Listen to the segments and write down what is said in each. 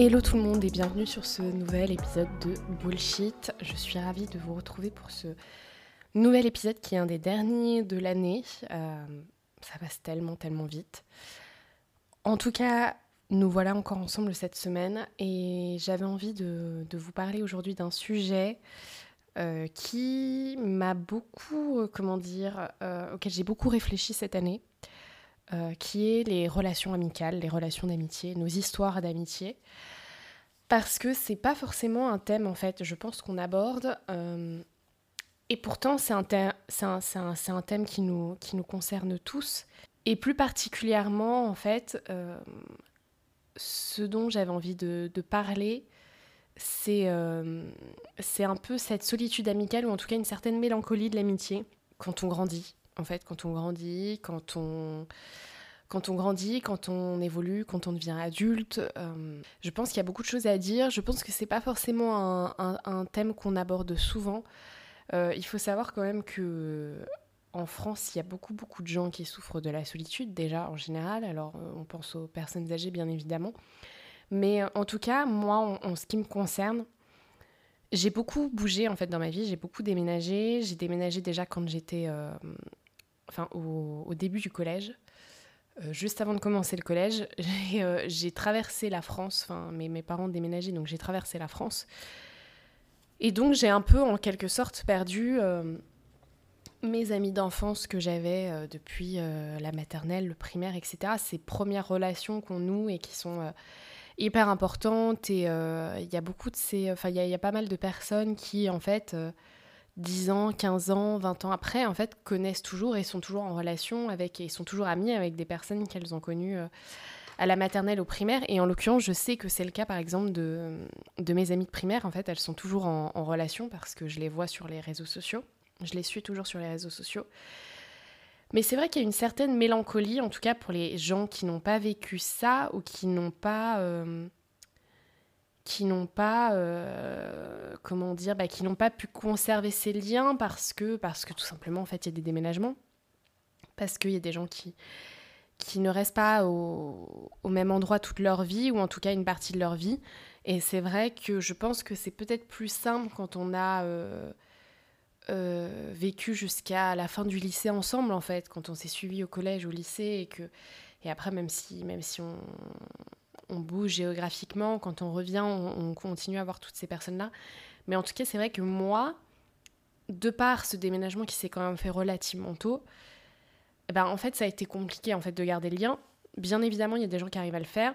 Hello tout le monde et bienvenue sur ce nouvel épisode de Bullshit. Je suis ravie de vous retrouver pour ce nouvel épisode qui est un des derniers de l'année. Euh, ça passe tellement, tellement vite. En tout cas, nous voilà encore ensemble cette semaine et j'avais envie de, vous parler aujourd'hui d'un sujet euh, qui m'a beaucoup, euh, comment dire, auquel j'ai beaucoup réfléchi cette année. Qui est les relations amicales, les relations d'amitié, nos histoires d'amitié. Parce que c'est pas forcément un thème, en fait, je pense qu'on aborde. Euh, et pourtant, c'est un, un, un, un, thème qui nous, qui nous concerne tous. Et plus particulièrement, en fait, euh, ce dont j'avais envie de, parler, c'est c'est un peu cette solitude amicale, ou en tout cas une certaine mélancolie de l'amitié, quand on grandit en fait, quand on grandit, quand on, quand on grandit, quand on évolue, quand on devient adulte. Euh, je pense qu'il y a beaucoup de choses à dire. Je pense que c'est pas forcément un, thème qu'on aborde souvent. Euh, il faut savoir quand même que en France, il y a beaucoup beaucoup de gens qui souffrent de la solitude déjà en général. Alors euh, on pense aux personnes âgées bien évidemment, mais en tout cas moi, en ce qui me concerne, j'ai beaucoup bougé en fait dans ma vie. J'ai beaucoup déménagé. J'ai déménagé déjà quand j'étais enfin au, début du collège, juste avant de commencer le collège, euh, j'ai traversé la France, enfin mes, mes parents déménageaient, donc j'ai traversé la France. Et donc j'ai un peu en quelque sorte perdu euh, mes amis d'enfance que j'avais depuis la maternelle, le primaire, etc. Ces premières relations qu'on noue et qui sont hyper importantes. Et il y a beaucoup de ces... Enfin, il y, a pas mal de personnes qui, en fait 10 ans, 15 ans, 20 ans après, en fait, connaissent toujours et sont toujours en relation avec, et sont toujours amis avec des personnes qu'elles ont connues euh, à la maternelle, au primaire. Et en l'occurrence, je sais que c'est le cas, par exemple, de, de mes amies de primaire. En fait, elles sont toujours en, relation parce que je les vois sur les réseaux sociaux. Je les suis toujours sur les réseaux sociaux. Mais c'est vrai qu'il y a une certaine mélancolie, en tout cas pour les gens qui n'ont pas vécu ça ou qui n'ont pas... Euh, qui n'ont pas, euh, comment dire, bah, qui n'ont pas pu conserver ces liens parce que, parce que tout simplement, en fait, il y a des déménagements, parce qu'il y a des gens qui, qui ne restent pas au, même endroit toute leur vie, ou en tout cas une partie de leur vie. Et c'est vrai que je pense que c'est peut-être plus simple quand on a euh, euh, vécu jusqu'à la fin du lycée ensemble, en fait, quand on s'est suivi au collège, au lycée, et que et après, même si, même si on, on bouge géographiquement, quand on revient, on, continue à voir toutes ces personnes-là. Mais en tout cas, c'est vrai que moi, de par ce déménagement qui s'est quand même fait relativement tôt, eh ben, en fait, ça a été compliqué en fait de garder le lien. Bien évidemment, il y a des gens qui arrivent à le faire.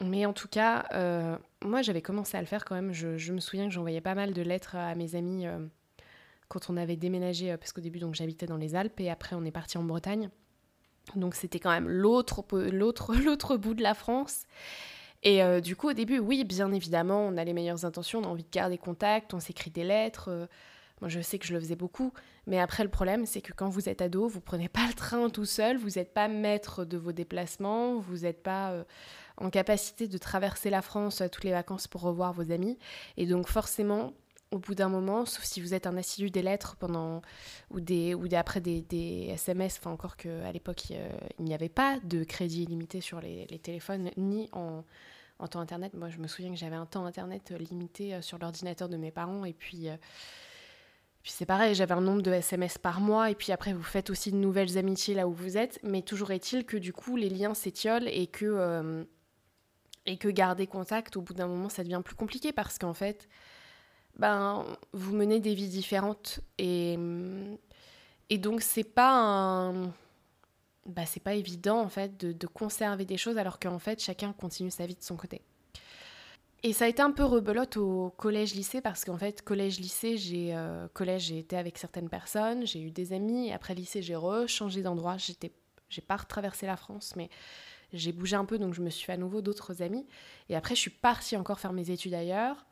Mais en tout cas, euh, moi, j'avais commencé à le faire quand même. Je, me souviens que j'envoyais pas mal de lettres à mes amis euh, quand on avait déménagé, euh, parce qu'au début, j'habitais dans les Alpes et après, on est parti en Bretagne. Donc c'était quand même l'autre, l'autre, l'autre bout de la France. Et euh, du coup, au début, oui, bien évidemment, on a les meilleures intentions, on a envie de garder contact, on s'écrit des lettres. Euh, moi, je sais que je le faisais beaucoup. Mais après, le problème, c'est que quand vous êtes ado, vous prenez pas le train tout seul, vous n'êtes pas maître de vos déplacements, vous n'êtes pas euh, en capacité de traverser la France toutes les vacances pour revoir vos amis. Et donc, forcément, au bout d'un moment, sauf si vous êtes un assidu des lettres pendant ou des ou après des, des, SMS, enfin encore qu'à l'époque il n'y avait pas de crédit illimité sur les, les téléphones ni en, en, temps internet. Moi je me souviens que j'avais un temps internet limité euh, sur l'ordinateur de mes parents et puis euh, puis c'est pareil, j'avais un nombre de SMS par mois et puis après vous faites aussi de nouvelles amitiés là où vous êtes, mais toujours est-il que du coup les liens s'étiolent et que euh, et que garder contact au bout d'un moment ça devient plus compliqué parce qu'en fait ben, vous menez des vies différentes. Et, et donc, c'est pas un. Bah, c'est pas évident en fait de, conserver des choses alors qu'en fait chacun continue sa vie de son côté. Et ça a été un peu rebelote au collège-lycée parce qu'en fait, collège-lycée, j'ai euh, collège, j'ai été avec certaines personnes, j'ai eu des amis. Après lycée, j'ai rechangé d'endroit. J'étais, j'ai pas retraversé la France, mais j'ai bougé un peu, donc je me suis fait à nouveau d'autres amis. Et après, je suis partie encore faire mes études ailleurs.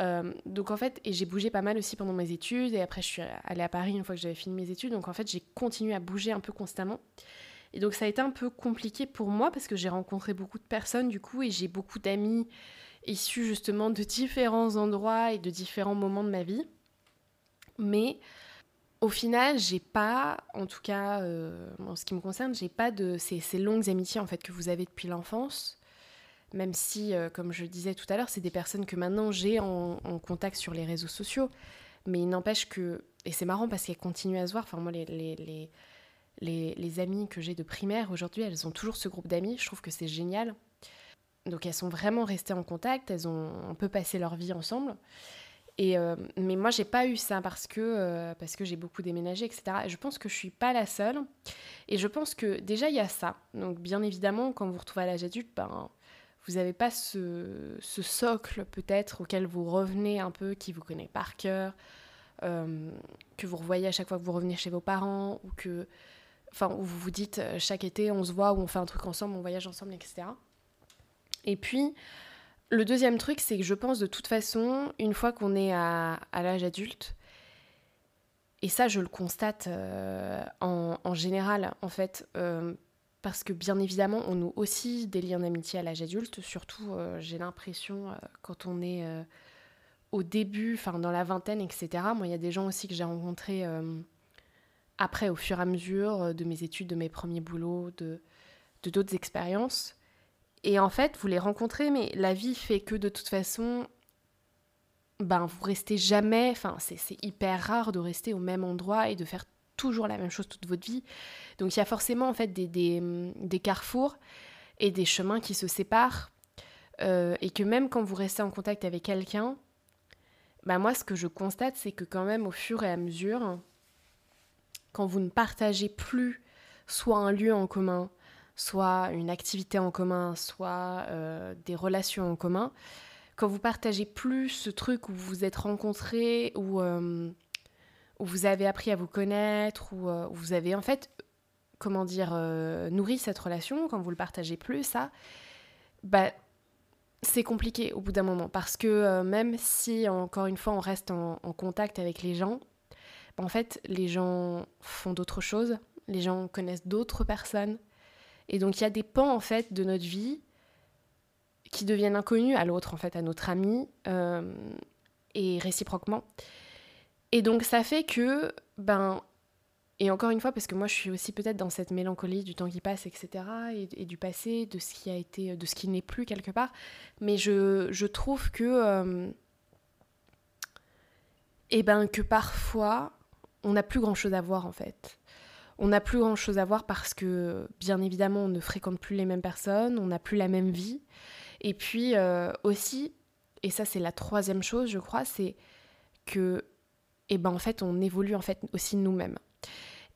Euh, donc en fait, et j'ai bougé pas mal aussi pendant mes études, et après je suis allée à Paris une fois que j'avais fini mes études, donc en fait j'ai continué à bouger un peu constamment. Et donc ça a été un peu compliqué pour moi parce que j'ai rencontré beaucoup de personnes du coup, et j'ai beaucoup d'amis issus justement de différents endroits et de différents moments de ma vie. Mais au final, j'ai pas, en tout cas euh, en ce qui me concerne, j'ai pas de ces, ces longues amitiés en fait que vous avez depuis l'enfance même si, euh, comme je disais tout à l'heure, c'est des personnes que maintenant j'ai en, contact sur les réseaux sociaux. Mais il n'empêche que, et c'est marrant parce qu'elles continuent à se voir, enfin moi les, les, les, les, amis que j'ai de primaire aujourd'hui, elles ont toujours ce groupe d'amis, je trouve que c'est génial. Donc elles sont vraiment restées en contact, elles ont un peu passé leur vie ensemble. Et euh, mais moi j'ai pas eu ça parce que euh, que j'ai beaucoup déménagé etc. Et je pense que je suis pas la seule. Et je pense que déjà il y a ça. Donc bien évidemment quand vous vous retrouvez à l'âge adulte, ben vous n'avez pas ce, socle peut-être auquel vous revenez un peu, qui vous connaît par cœur, euh, que vous revoyez à chaque fois que vous revenez chez vos parents, ou que, enfin, où vous vous dites euh, chaque été on se voit, ou on fait un truc ensemble, on voyage ensemble, etc. Et puis, le deuxième truc, c'est que je pense de toute façon, une fois qu'on est à, l'âge adulte, et ça je le constate euh, en, général, en fait, parce que bien évidemment, on noue aussi des liens d'amitié à l'âge adulte, surtout euh, j'ai l'impression euh, quand on est euh, au début, enfin dans la vingtaine, etc. Moi, il y a des gens aussi que j'ai rencontrés après, au fur et à mesure de mes études, de mes premiers boulots, de d'autres expériences. Et en fait, vous les rencontrez, mais la vie fait que de toute façon, ben vous restez jamais, enfin c'est hyper rare de rester au même endroit et de faire toujours la même chose toute votre vie. Donc il y a forcément en fait des, des, carrefours et des chemins qui se séparent. Euh, et que même quand vous restez en contact avec quelqu'un, bah moi ce que je constate c'est que quand même au fur et à mesure, quand vous ne partagez plus soit un lieu en commun, soit une activité en commun, soit euh, des relations en commun, quand vous partagez plus ce truc où vous vous êtes rencontrés, euh, où vous avez appris à vous connaître, où, euh, vous avez en fait, comment dire, euh, nourri cette relation, quand vous le partagez plus, ça, bah, c'est compliqué au bout d'un moment. Parce que euh, même si, encore une fois, on reste en, contact avec les gens, bah, en fait, les gens font d'autres choses, les gens connaissent d'autres personnes. Et donc, il y a des pans, en fait, de notre vie qui deviennent inconnus à l'autre, en fait, à notre ami, et réciproquement. Et donc ça fait que, ben, et encore une fois, parce que moi je suis aussi peut-être dans cette mélancolie du temps qui passe, etc., et, du passé, de ce qui a été, de ce qui n'est plus quelque part, mais je, je trouve que, euh, eh ben, que parfois, on n'a plus grand-chose à voir en fait. On n'a plus grand-chose à voir parce que, bien évidemment, on ne fréquente plus les mêmes personnes, on n'a plus la même vie. Et puis euh, aussi, et ça c'est la troisième chose, je crois, c'est que et ben en fait on évolue en fait aussi nous-mêmes.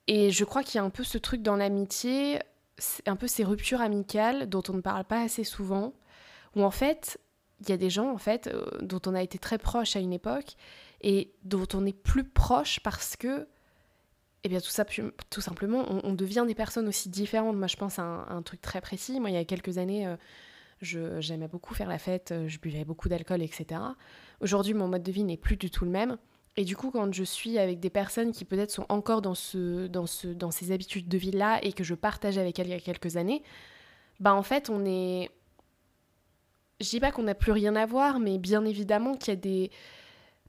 Et je crois qu'il y a un peu ce truc dans l'amitié, un peu ces ruptures amicales dont on ne parle pas assez souvent, où en fait il y a des gens en fait euh, dont on a été très proche à une époque et dont on est plus proche parce que eh bien tout, ça, tout simplement on, devient des personnes aussi différentes. Moi je pense à un, truc très précis. Moi il y a quelques années euh, j'aimais beaucoup faire la fête, euh, je buvais beaucoup d'alcool, etc. Aujourd'hui mon mode de vie n'est plus du tout le même. Et du coup, quand je suis avec des personnes qui peut-être sont encore dans, ce, dans, ce, dans ces habitudes de vie-là et que je partage avec elles il y a quelques années, bah en fait, on est... Je dis pas qu'on n'a plus rien à voir, mais bien évidemment qu'il y a des...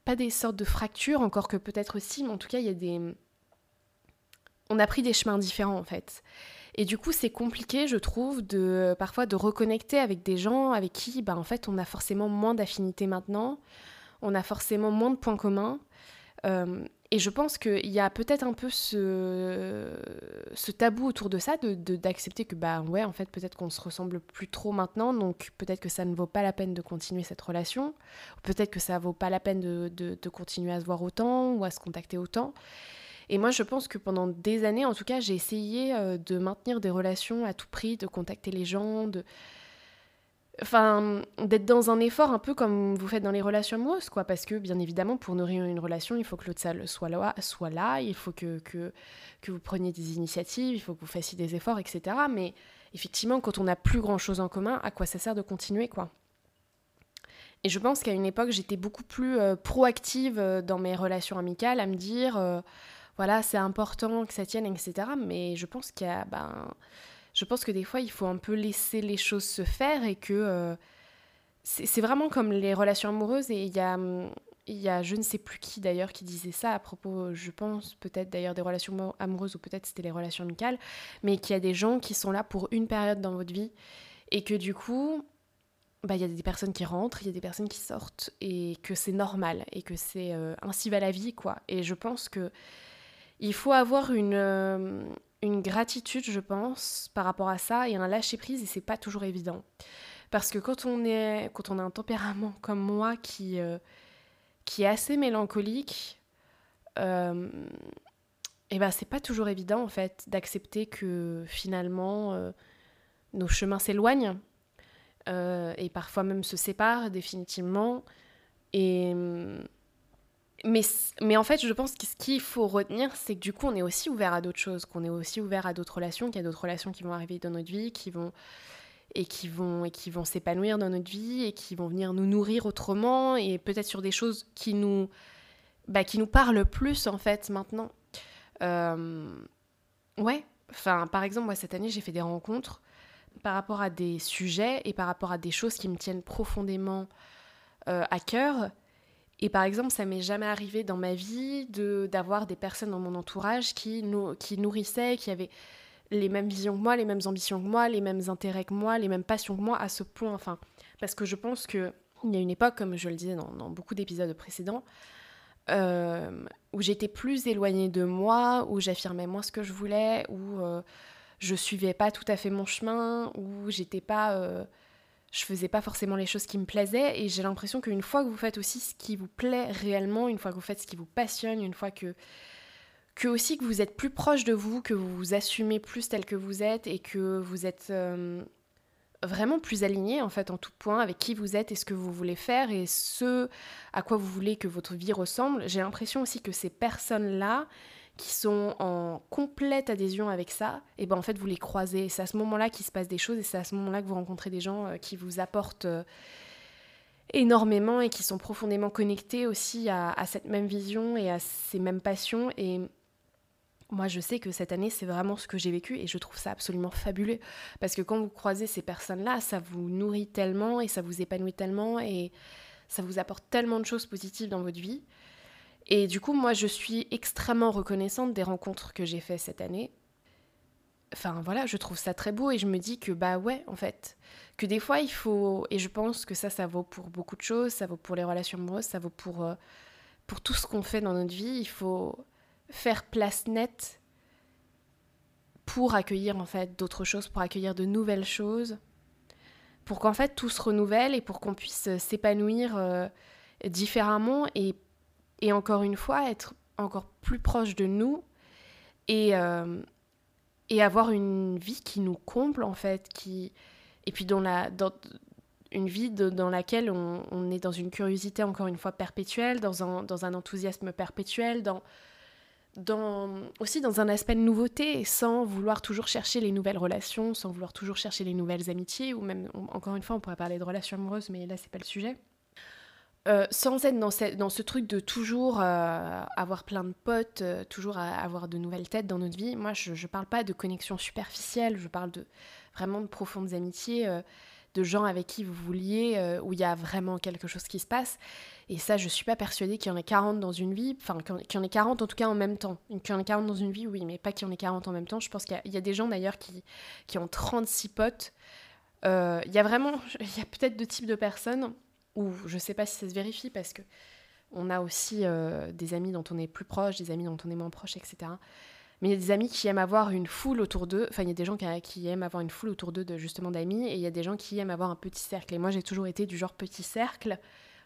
Pas des sortes de fractures, encore que peut-être aussi, mais en tout cas, il y a des... On a pris des chemins différents, en fait. Et du coup, c'est compliqué, je trouve, de parfois de reconnecter avec des gens avec qui, bah, en fait, on a forcément moins d'affinités maintenant, on a forcément moins de points communs, et je pense qu'il y a peut-être un peu ce, tabou autour de ça, d'accepter de, que, bah ouais, en fait, peut-être qu'on se ressemble plus trop maintenant, donc peut-être que ça ne vaut pas la peine de continuer cette relation, peut-être que ça vaut pas la peine de, de, continuer à se voir autant ou à se contacter autant. Et moi, je pense que pendant des années, en tout cas, j'ai essayé euh, de maintenir des relations à tout prix, de contacter les gens, de, enfin, d'être dans un effort un peu comme vous faites dans les relations amoureuses, quoi. Parce que, bien évidemment, pour nourrir une relation, il faut que l'autre soit là, soit là, il faut que, que, vous preniez des initiatives, il faut que vous fassiez des efforts, etc. Mais effectivement, quand on n'a plus grand-chose en commun, à quoi ça sert de continuer, quoi? Et je pense qu'à une époque, j'étais beaucoup plus euh, proactive euh, dans mes relations amicales, à me dire, euh, voilà, c'est important que ça tienne, etc. Mais je pense qu'il y a, ben, je pense que des fois, il faut un peu laisser les choses se faire et que c'est vraiment comme les relations amoureuses et il y a hum, il y a je ne sais plus qui d'ailleurs qui disait ça à propos, je pense, peut-être d'ailleurs des relations amoureuses ou peut-être c'était les relations amicales, mais qu'il y a des gens qui sont là pour une période dans votre vie et que du coup, bah, il y a des personnes qui rentrent, il y a des personnes qui sortent et que c'est normal et que c'est euh, ainsi va la vie, quoi. Et je pense que il faut avoir une, euh, une gratitude, je pense, par rapport à ça et un lâcher prise et c'est pas toujours évident. Parce que quand on, est, quand on a un tempérament comme moi qui. Euh, qui est assez mélancolique, euh, et ben c'est pas toujours évident en fait d'accepter que finalement euh, nos chemins s'éloignent euh, et parfois même se séparent définitivement. Et mais, mais en fait, je pense que ce qu'il faut retenir, c'est que du coup, on est aussi ouvert à d'autres choses, qu'on est aussi ouvert à d'autres relations, qu'il y a d'autres relations qui vont arriver dans notre vie, qui vont et qui vont et qui vont s'épanouir dans notre vie et qui vont venir nous nourrir autrement et peut-être sur des choses qui nous bah, qui nous parlent plus en fait maintenant. Euh, ouais, enfin par exemple moi cette année j'ai fait des rencontres par rapport à des sujets et par rapport à des choses qui me tiennent profondément euh, à cœur. Et par exemple, ça m'est jamais arrivé dans ma vie de d'avoir des personnes dans mon entourage qui, nourrissaient, qui avaient les mêmes visions que moi, les mêmes ambitions que moi, les mêmes intérêts que moi, les mêmes passions que moi à ce point. Enfin, parce que je pense que il y a une époque, comme je le disais dans, beaucoup d'épisodes précédents, euh, où j'étais plus éloignée de moi, où j'affirmais moins ce que je voulais, où euh, je suivais pas tout à fait mon chemin, où j'étais pas, euh, je faisais pas forcément les choses qui me plaisaient. Et j'ai l'impression qu'une fois que vous faites aussi ce qui vous plaît réellement, une fois que vous faites ce qui vous passionne, une fois que aussi que vous êtes plus proche de vous, que vous vous assumez plus tel que vous êtes et que vous êtes euh, vraiment plus aligné en fait en tout point avec qui vous êtes et ce que vous voulez faire et ce à quoi vous voulez que votre vie ressemble. J'ai l'impression aussi que ces personnes-là qui sont en complète adhésion avec ça, et eh ben en fait vous les croisez. C'est à ce moment-là qu'il se passe des choses et c'est à ce moment-là que vous rencontrez des gens euh, qui vous apportent euh, énormément et qui sont profondément connectés aussi à, à, cette même vision et à ces mêmes passions. Et moi, je sais que cette année, c'est vraiment ce que j'ai vécu et je trouve ça absolument fabuleux. Parce que quand vous croisez ces personnes-là, ça vous nourrit tellement et ça vous épanouit tellement et ça vous apporte tellement de choses positives dans votre vie. Et du coup, moi, je suis extrêmement reconnaissante des rencontres que j'ai faites cette année. Enfin voilà, je trouve ça très beau et je me dis que bah ouais, en fait, que des fois il faut, et je pense que ça, ça vaut pour beaucoup de choses, ça vaut pour les relations amoureuses, ça vaut pour, euh, pour tout ce qu'on fait dans notre vie, il faut faire place nette pour accueillir en fait d'autres choses, pour accueillir de nouvelles choses, pour qu'en fait tout se renouvelle et pour qu'on puisse s'épanouir euh, différemment et, et, encore une fois être encore plus proche de nous et, euh, et avoir une vie qui nous comble en fait, qui et puis dans la dans une vie dans laquelle on, est dans une curiosité encore une fois perpétuelle, dans un, dans un enthousiasme perpétuel, dans aussi dans un aspect de nouveauté, sans vouloir toujours chercher les nouvelles relations, sans vouloir toujours chercher les nouvelles amitiés, ou même, encore une fois, on pourrait parler de relations amoureuses, mais là, c'est pas le sujet. Euh, sans être dans, ce truc de toujours euh, avoir plein de potes, euh, toujours avoir de nouvelles têtes dans notre vie. Moi, je ne parle pas de connexion superficielle, je parle de vraiment de profondes amitiés de gens avec qui vous vouliez, euh, où il y a vraiment quelque chose qui se passe. Et ça, je suis pas persuadée qu'il y en ait 40 dans une vie, enfin qu'il y en ait 40 en tout cas en même temps. Qu'il y en ait 40 dans une vie, oui, mais pas qu'il y en ait 40 en même temps. Je pense qu'il y, a des gens d'ailleurs qui, qui ont 36 potes. Il y a vraiment, il y a peut-être deux types de personnes, où je sais pas si ça se vérifie parce que on a aussi euh, des amis dont on est plus proche, des amis dont on est moins proche, etc. Mais il y a des amis qui aiment avoir une foule autour d'eux. Enfin, il y a des gens qui, aiment avoir une foule autour d'eux, de, justement d'amis. Et il y a des gens qui aiment avoir un petit cercle. Et moi, j'ai toujours été du genre petit cercle,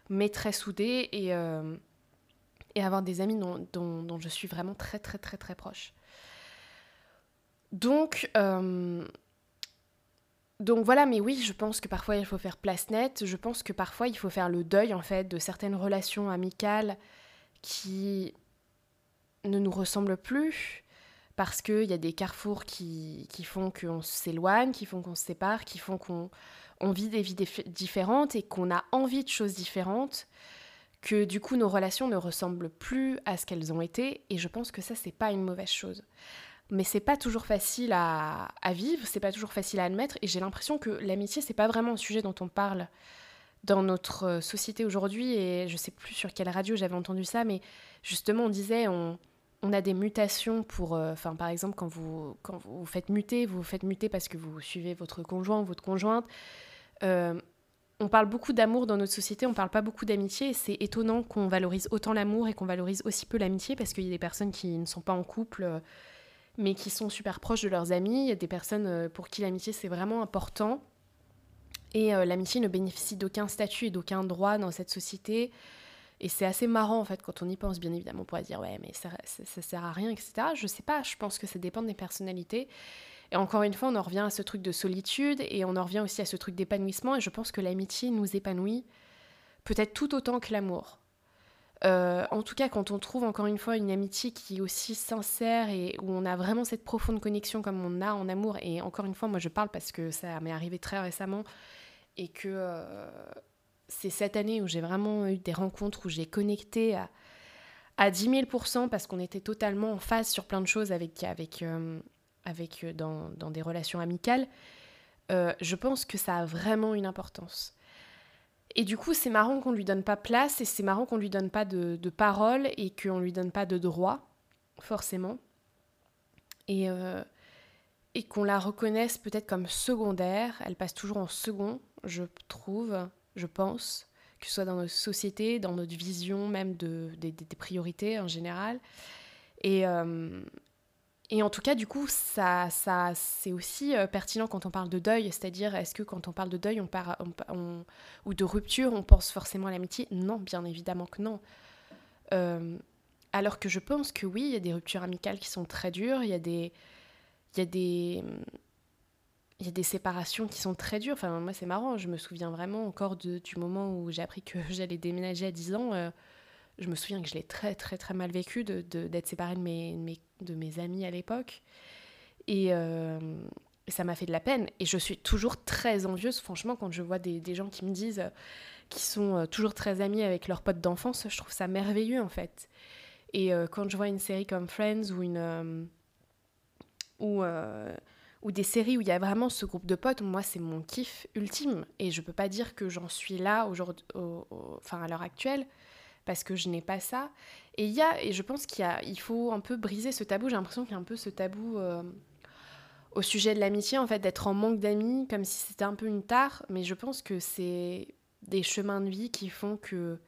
mais très soudé. Et, euh, et avoir des amis dont, dont, je suis vraiment très, très, très, très proche. Donc, euh, donc voilà, mais oui, je pense que parfois il faut faire place nette. Je pense que parfois il faut faire le deuil, en fait, de certaines relations amicales qui ne nous ressemblent plus parce qu'il y a des carrefours qui, qui font qu'on s'éloigne, qui font qu'on se sépare, qui font qu'on on vit des vies différentes et qu'on a envie de choses différentes, que du coup nos relations ne ressemblent plus à ce qu'elles ont été, et je pense que ça c'est pas une mauvaise chose. Mais c'est pas toujours facile à, à vivre, c'est pas toujours facile à admettre, et j'ai l'impression que l'amitié c'est pas vraiment un sujet dont on parle dans notre euh, société aujourd'hui, et je sais plus sur quelle radio j'avais entendu ça, mais justement on disait on, on a des mutations pour, euh, enfin par exemple quand vous quand vous faites muter, vous faites muter parce que vous suivez votre conjoint ou votre conjointe. Euh, on parle beaucoup d'amour dans notre société, on parle pas beaucoup d'amitié, et c'est étonnant qu'on valorise autant l'amour et qu'on valorise aussi peu l'amitié parce qu'il y a des personnes qui ne sont pas en couple mais qui sont super proches de leurs amis, il y a des personnes pour qui l'amitié c'est vraiment important et euh, l'amitié ne bénéficie d'aucun statut et d'aucun droit dans cette société. Et c'est assez marrant en fait quand on y pense, bien évidemment, on pourrait dire ouais mais ça, ça, sert à rien, etc. Je sais pas, je pense que ça dépend des personnalités. Et encore une fois, on en revient à ce truc de solitude et on en revient aussi à ce truc d'épanouissement. Et je pense que l'amitié nous épanouit peut-être tout autant que l'amour. Euh, en tout cas, quand on trouve encore une fois une amitié qui est aussi sincère et où on a vraiment cette profonde connexion comme on a en amour, et encore une fois, moi je parle parce que ça m'est arrivé très récemment, et que euh, c'est cette année où j'ai vraiment eu des rencontres où j'ai connecté à, à 10 000 parce qu'on était totalement en phase sur plein de choses avec, avec, euh, avec dans, dans, des relations amicales. je pense que ça a vraiment une importance. Et du coup, c'est marrant qu'on lui donne pas place et c'est marrant qu'on lui donne pas de, de parole et qu'on lui donne pas de droit, forcément. Et, et qu'on la reconnaisse peut-être comme secondaire. Elle passe toujours en second je trouve, je pense, que ce soit dans notre société, dans notre vision même de, des, priorités en général. Et, euh, et en tout cas, du coup, ça, ça, c'est aussi euh, pertinent quand on parle de deuil, c'est-à-dire est-ce que quand on parle de deuil on, on, ou de rupture, on pense forcément à l'amitié? Non, bien évidemment que non. Euh, alors que je pense que oui, il y a des ruptures amicales qui sont très dures, il y a des, y a des, il y a des séparations qui sont très dures. Enfin, moi, c'est marrant. Je me souviens vraiment encore du moment où j'ai appris que j'allais déménager à 10 ans. Euh, je me souviens que je l'ai très, très, très mal vécu d'être de, d'être séparée de mes, de mes amis à l'époque. Et euh, ça m'a fait de la peine. Et je suis toujours très envieuse, franchement, quand je vois des, gens qui me disent euh, qu'ils sont toujours très amis avec leurs potes d'enfance. Je trouve ça merveilleux, en fait. Et quand je vois une série comme Friends ou une. ou ou des séries où il y a vraiment ce groupe de potes, moi c'est mon kiff ultime et je peux pas dire que j'en suis là aujourd'hui, enfin à l'heure actuelle parce que je n'ai pas ça. Et il y a, et je pense qu'il il faut un peu briser ce tabou. J'ai l'impression qu'il y a un peu ce tabou euh, au sujet de l'amitié en fait, d'être en manque d'amis, comme si c'était un peu une tare. Mais je pense que c'est des chemins de vie qui font que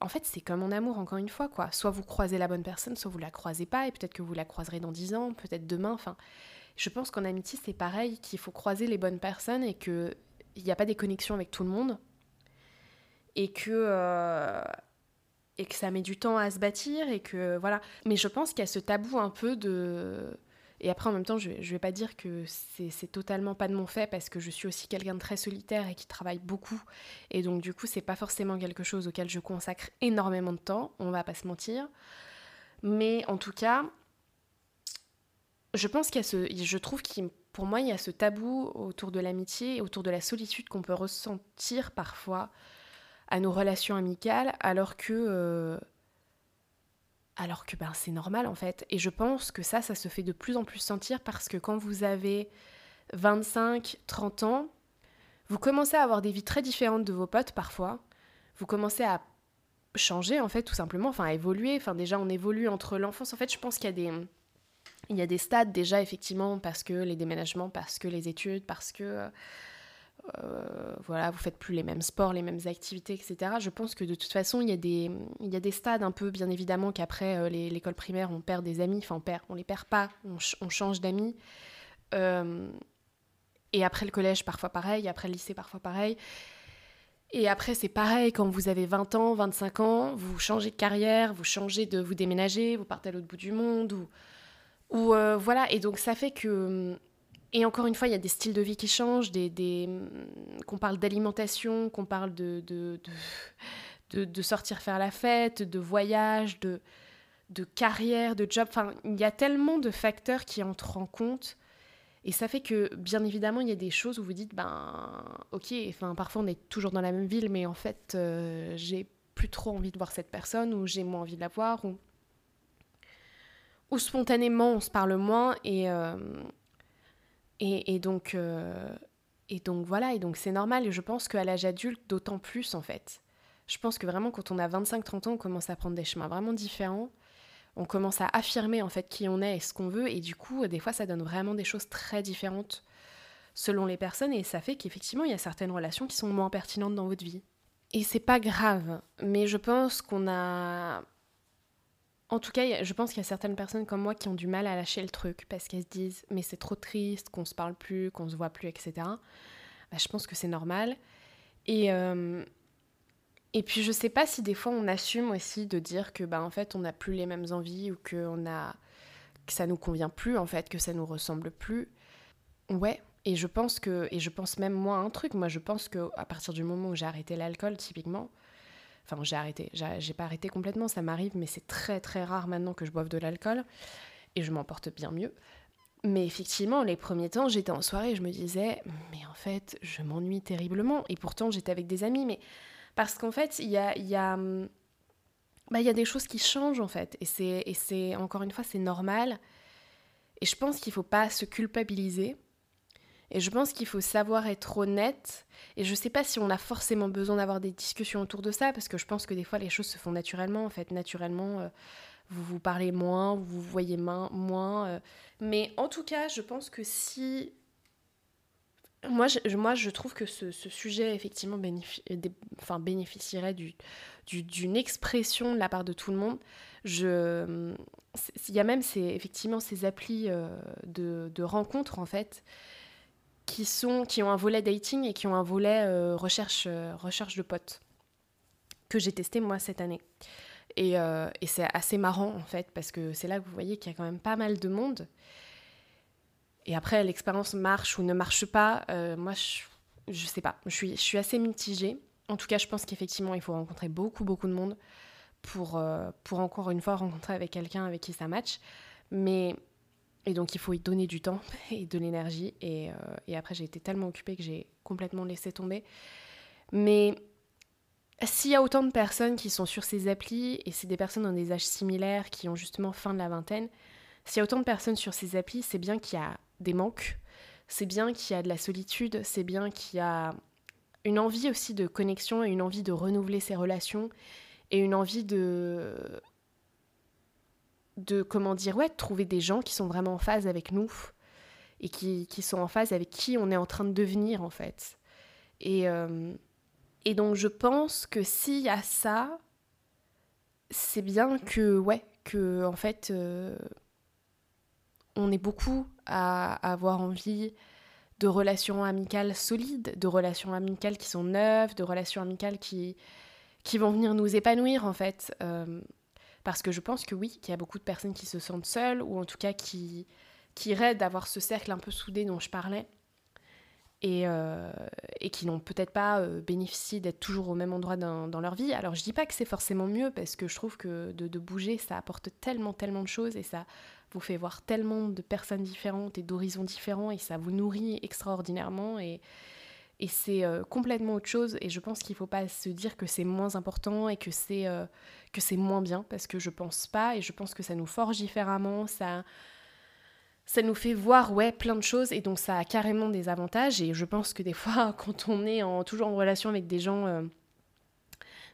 en fait, c'est comme en amour, encore une fois, quoi. Soit vous croisez la bonne personne, soit vous la croisez pas, et peut-être que vous la croiserez dans dix ans, peut-être demain, enfin je pense qu'en amitié, c'est pareil, qu'il faut croiser les bonnes personnes et qu'il n'y a pas des connexions avec tout le monde. Et que, euh, et que ça met du temps à se bâtir. Et que, voilà. Mais je pense qu'il y a ce tabou un peu de. Et après, en même temps, je ne vais pas dire que c'est totalement pas de mon fait parce que je suis aussi quelqu'un de très solitaire et qui travaille beaucoup. Et donc, du coup, c'est pas forcément quelque chose auquel je consacre énormément de temps, on va pas se mentir. Mais en tout cas, je pense qu'il y a ce, je trouve qu'il, pour moi, il y a ce tabou autour de l'amitié autour de la solitude qu'on peut ressentir parfois à nos relations amicales, alors que, euh, alors que ben, c'est normal en fait. Et je pense que ça, ça se fait de plus en plus sentir parce que quand vous avez 25, 30 ans, vous commencez à avoir des vies très différentes de vos potes parfois. Vous commencez à changer en fait tout simplement, enfin à évoluer. Enfin déjà on évolue entre l'enfance. En fait, je pense qu'il y a des il y a des stades déjà, effectivement, parce que les déménagements, parce que les études, parce que euh, voilà, vous faites plus les mêmes sports, les mêmes activités, etc. Je pense que de toute façon, il y a des, il y a des stades un peu, bien évidemment, qu'après euh, l'école primaire, on perd des amis, enfin on perd, on les perd pas, on, change d'amis. Euh, et après le collège, parfois pareil, après le lycée, parfois pareil. Et après, c'est pareil, quand vous avez 20 ans, 25 ans, vous changez de carrière, vous changez de vous déménager, vous partez à l'autre bout du monde, ou ou voilà, et donc ça fait que. Et encore une fois, il y a des styles de vie qui changent, des qu'on parle d'alimentation, qu'on parle de de, de, de, sortir faire la fête, de voyage, de, de carrière, de job. Enfin, il y a tellement de facteurs qui entrent en compte. Et ça fait que, bien évidemment, il y a des choses où vous dites, ben, ok, enfin, parfois on est toujours dans la même ville, mais en fait, euh, j'ai plus trop envie de voir cette personne, ou j'ai moins envie de la voir, ou, ou spontanément on se parle moins, et, euh, et, donc, euh, et donc voilà, et donc c'est normal, et je pense qu'à l'âge adulte, d'autant plus en fait. Je pense que vraiment, quand on a 25-30 ans, on commence à prendre des chemins vraiment différents. On commence à affirmer en fait qui on est et ce qu'on veut. Et du coup des fois ça donne vraiment des choses très différentes selon les personnes. Et ça fait qu'effectivement il y a certaines relations qui sont moins pertinentes dans votre vie. Et c'est pas grave, mais je pense qu'on a en tout cas, je pense qu'il y a certaines personnes comme moi qui ont du mal à lâcher le truc parce qu'elles se disent mais c'est trop triste qu'on se parle plus, qu'on se voit plus, etc. Bah, je pense que c'est normal. Et, euh, et puis je sais pas si des fois on assume aussi de dire que bah en fait on n'a plus les mêmes envies ou que on a que ça nous convient plus en fait, que ça nous ressemble plus. Ouais, et je pense que et je pense même moi un truc, moi je pense que à partir du moment où j'ai arrêté l'alcool typiquement, enfin j'ai arrêté, j'ai pas arrêté complètement, ça m'arrive mais c'est très très rare maintenant que je boive de l'alcool et je m'en porte bien mieux. Mais effectivement, les premiers temps, j'étais en soirée je me disais, mais en fait, je m'ennuie terriblement. Et pourtant, j'étais avec des amis, mais parce qu'en fait, il y a, y, a, bah, y a des choses qui changent, en fait. Et c'est, encore une fois, c'est normal. Et je pense qu'il ne faut pas se culpabiliser. Et je pense qu'il faut savoir être honnête. Et je ne sais pas si on a forcément besoin d'avoir des discussions autour de ça, parce que je pense que des fois, les choses se font naturellement. En fait, naturellement, euh, vous vous parlez moins, vous vous voyez moins. Euh. Mais en tout cas, je pense que si moi je, moi, je trouve que ce, sujet, effectivement, enfin, bénéficierait d'une du, expression de la part de tout le monde. Il y a même ces, effectivement ces applis euh, de, de, rencontres, en fait, qui, sont, qui ont un volet dating et qui ont un volet euh, recherche, euh, recherche de potes, que j'ai testé, moi, cette année. Et, et c'est assez marrant, en fait, parce que c'est là que vous voyez qu'il y a quand même pas mal de monde. Et après, l'expérience marche ou ne marche pas, euh, moi, je, je sais pas. Je suis, je suis assez mitigée. En tout cas, je pense qu'effectivement, il faut rencontrer beaucoup, beaucoup de monde pour, euh, pour encore une fois rencontrer avec quelqu'un avec qui ça match. Mais. Et donc, il faut y donner du temps et de l'énergie. Et, euh, et après, j'ai été tellement occupée que j'ai complètement laissé tomber. Mais s'il y a autant de personnes qui sont sur ces applis, et c'est des personnes dans des âges similaires qui ont justement fin de la vingtaine, s'il y a autant de personnes sur ces applis, c'est bien qu'il y a des manques, c'est bien qu'il y a de la solitude, c'est bien qu'il y a une envie aussi de connexion et une envie de renouveler ses relations et une envie de de comment dire ouais trouver des gens qui sont vraiment en phase avec nous et qui, qui sont en phase avec qui on est en train de devenir en fait et euh, et donc je pense que s'il y a ça c'est bien que ouais que en fait euh, on est beaucoup à, avoir envie de relations amicales solides, de relations amicales qui sont neuves, de relations amicales qui, qui vont venir nous épanouir en fait. Euh, parce que je pense que oui, qu'il y a beaucoup de personnes qui se sentent seules, ou en tout cas qui, qui rêvent d'avoir ce cercle un peu soudé dont je parlais, et, euh, et qui n'ont peut-être pas euh, bénéficié d'être toujours au même endroit dans, leur vie. Alors je dis pas que c'est forcément mieux, parce que je trouve que de, de, bouger, ça apporte tellement, tellement de choses, et ça vous fait voir tellement de personnes différentes et d'horizons différents et ça vous nourrit extraordinairement et, et c'est euh, complètement autre chose. Et je pense qu'il ne faut pas se dire que c'est moins important et que c'est euh, moins bien. Parce que je pense pas. Et je pense que ça nous forge différemment. Ça ça nous fait voir ouais plein de choses. Et donc ça a carrément des avantages. Et je pense que des fois quand on est en, toujours en relation avec des gens euh,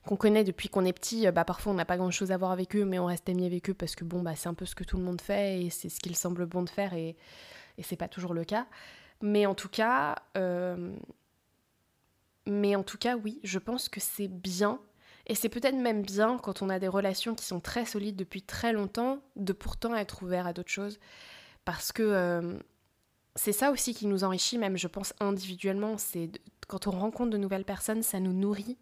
qu'on connaît depuis qu'on est petit, euh, bah, parfois on n'a pas grand chose à voir avec eux, mais on reste amis avec eux parce que bon, bah, c'est un peu ce que tout le monde fait et c'est ce qu'il semble bon de faire et, et c'est pas toujours le cas. Mais en tout cas, mais en tout cas, oui, je pense que c'est bien. Et c'est peut-être même bien quand on a des relations qui sont très solides depuis très longtemps, de pourtant être ouvert à d'autres choses. Parce que euh, c'est ça aussi qui nous enrichit, même je pense individuellement. C'est quand on rencontre de nouvelles personnes, ça nous nourrit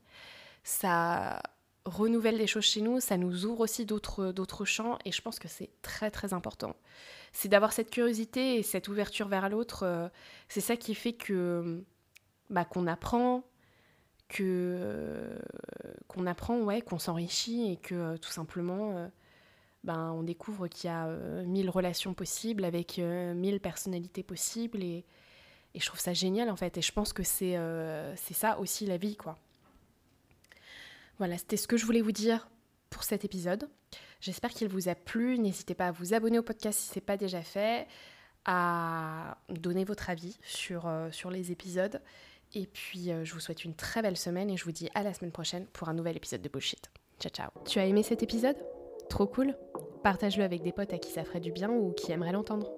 ça renouvelle des choses chez nous, ça nous ouvre aussi d'autres champs et je pense que c'est très très important. C'est d'avoir cette curiosité et cette ouverture vers l'autre, euh, c'est ça qui fait que bah, qu'on apprend, que qu'on apprend, ouais, qu'on s'enrichit et que tout simplement, euh, ben, on découvre qu'il y a mille relations possibles avec mille personnalités possibles et, et, je trouve ça génial en fait. Et je pense que c'est c'est ça aussi la vie quoi. Voilà, c'était ce que je voulais vous dire pour cet épisode. J'espère qu'il vous a plu. N'hésitez pas à vous abonner au podcast si ce n'est pas déjà fait, à donner votre avis sur, euh, sur les épisodes. Et puis, euh, je vous souhaite une très belle semaine et je vous dis à la semaine prochaine pour un nouvel épisode de Bullshit. Ciao, ciao. Tu as aimé cet épisode? Trop cool Partage-le avec des potes à qui ça ferait du bien ou qui aimeraient l'entendre.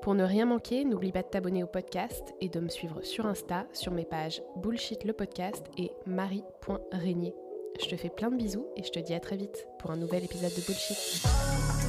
Pour ne rien manquer, n'oublie pas de t'abonner au podcast et de me suivre sur Insta sur mes pages Bullshit le podcast et marie.régnier. Je te fais plein de bisous et je te dis à très vite pour un nouvel épisode de Bullshit.